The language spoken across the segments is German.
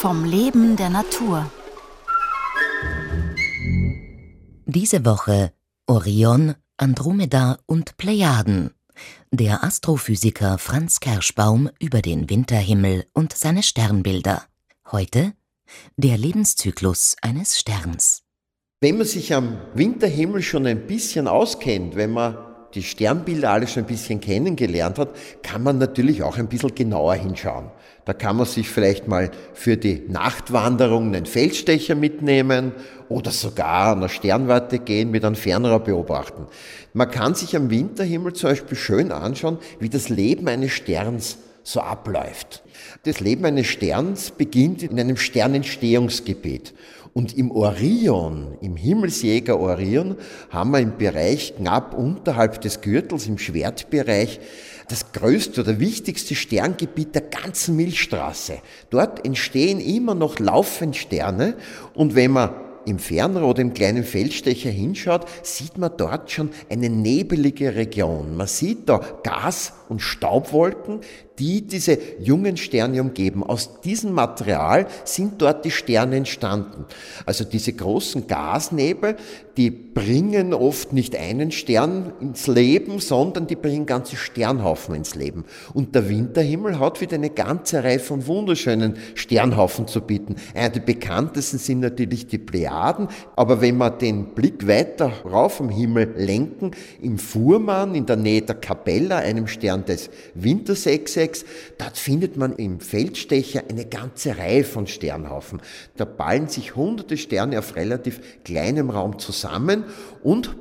vom Leben der Natur. Diese Woche Orion, Andromeda und Plejaden. Der Astrophysiker Franz Kerschbaum über den Winterhimmel und seine Sternbilder. Heute der Lebenszyklus eines Sterns. Wenn man sich am Winterhimmel schon ein bisschen auskennt, wenn man die Sternbilder alle schon ein bisschen kennengelernt hat, kann man natürlich auch ein bisschen genauer hinschauen. Da kann man sich vielleicht mal für die Nachtwanderung einen Feldstecher mitnehmen oder sogar an der Sternwarte gehen, mit einem Fernrohr beobachten. Man kann sich am Winterhimmel zum Beispiel schön anschauen, wie das Leben eines Sterns so abläuft. Das Leben eines Sterns beginnt in einem Sternentstehungsgebiet. Und im Orion, im Himmelsjäger Orion, haben wir im Bereich knapp unterhalb des Gürtels, im Schwertbereich, das größte oder wichtigste Sterngebiet der ganzen Milchstraße. Dort entstehen immer noch laufend Sterne und wenn man im Fernrohr oder im kleinen Feldstecher hinschaut, sieht man dort schon eine nebelige Region. Man sieht da Gas- und Staubwolken, die diese jungen Sterne umgeben. Aus diesem Material sind dort die Sterne entstanden. Also diese großen Gasnebel, die bringen oft nicht einen Stern ins Leben, sondern die bringen ganze Sternhaufen ins Leben. Und der Winterhimmel hat wieder eine ganze Reihe von wunderschönen Sternhaufen zu bieten. Einer der bekanntesten sind natürlich die Plejaden, aber wenn wir den Blick weiter rauf am Himmel lenken, im Fuhrmann in der Nähe der Capella, einem Stern des Wintersechsecks, dort findet man im Feldstecher eine ganze Reihe von Sternhaufen. Da ballen sich hunderte Sterne auf relativ kleinem Raum zusammen und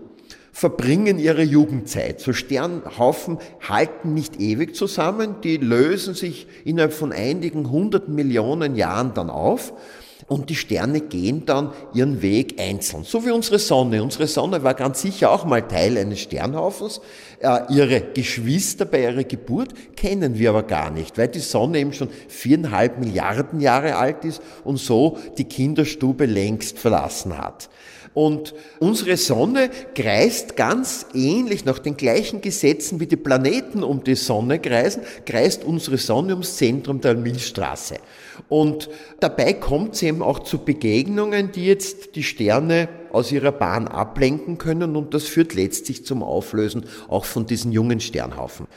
verbringen ihre Jugendzeit. So Sternhaufen halten nicht ewig zusammen, die lösen sich innerhalb von einigen hundert Millionen Jahren dann auf und die Sterne gehen dann ihren Weg einzeln. So wie unsere Sonne. Unsere Sonne war ganz sicher auch mal Teil eines Sternhaufens. Äh, ihre Geschwister bei ihrer Geburt kennen wir aber gar nicht, weil die Sonne eben schon viereinhalb Milliarden Jahre alt ist und so die Kinderstube längst verlassen hat. Und unsere Sonne kreist ganz ähnlich nach den gleichen Gesetzen wie die Planeten um die Sonne kreisen, kreist unsere Sonne ums Zentrum der Milchstraße. Und dabei kommt es eben auch zu Begegnungen, die jetzt die Sterne aus ihrer Bahn ablenken können und das führt letztlich zum Auflösen auch von diesen jungen Sternhaufen.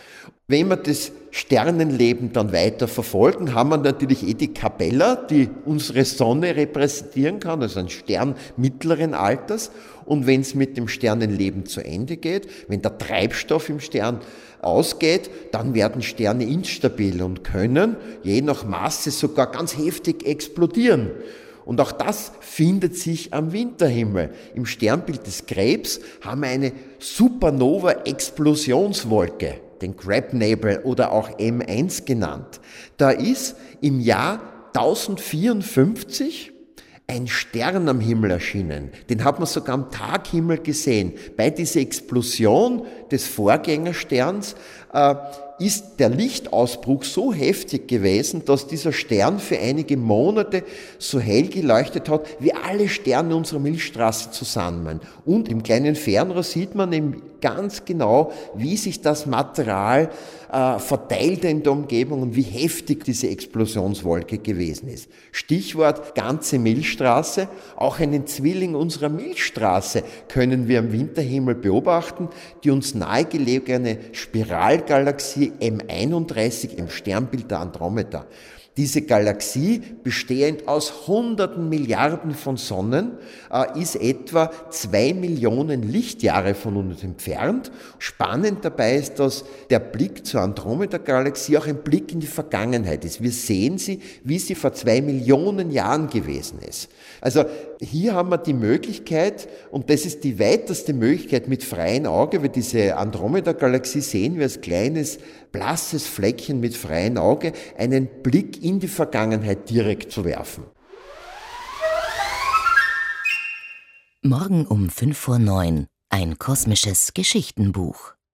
Wenn wir das Sternenleben dann weiter verfolgen, haben wir natürlich eh die Capella, die unsere Sonne repräsentieren kann, also ein Stern mittleren Alters. Und wenn es mit dem Sternenleben zu Ende geht, wenn der Treibstoff im Stern ausgeht, dann werden Sterne instabil und können je nach Masse sogar ganz heftig explodieren. Und auch das findet sich am Winterhimmel. Im Sternbild des Krebs haben wir eine Supernova-Explosionswolke, den Crab-Nebel oder auch M1 genannt. Da ist im Jahr 1054 ein Stern am Himmel erschienen. Den hat man sogar am Taghimmel gesehen. Bei dieser Explosion des Vorgängersterns äh, ist der Lichtausbruch so heftig gewesen, dass dieser Stern für einige Monate so hell geleuchtet hat, wie alle Sterne unserer Milchstraße zusammen. Und im kleinen Fernrohr sieht man eben ganz genau, wie sich das Material äh, verteilt in der Umgebung und wie heftig diese Explosionswolke gewesen ist. Stichwort ganze Milchstraße. Auch einen Zwilling unserer Milchstraße können wir am Winterhimmel beobachten, die uns nahegelegene Spiralgalaxie M31 im Sternbild der Andromeda. Diese Galaxie, bestehend aus hunderten Milliarden von Sonnen, äh, ist etwa zwei Millionen Lichtjahre von uns entfernt. Spannend dabei ist, dass der Blick zur Andromeda-Galaxie auch ein Blick in die Vergangenheit ist. Wir sehen sie, wie sie vor zwei Millionen Jahren gewesen ist. Also hier haben wir die Möglichkeit, und das ist die weiteste Möglichkeit mit freiem Auge, weil diese Andromeda-Galaxie sehen wir als kleines, blasses Fleckchen mit freiem Auge, einen Blick in die Vergangenheit direkt zu werfen. Morgen um 5 vor 9 ein kosmisches Geschichtenbuch.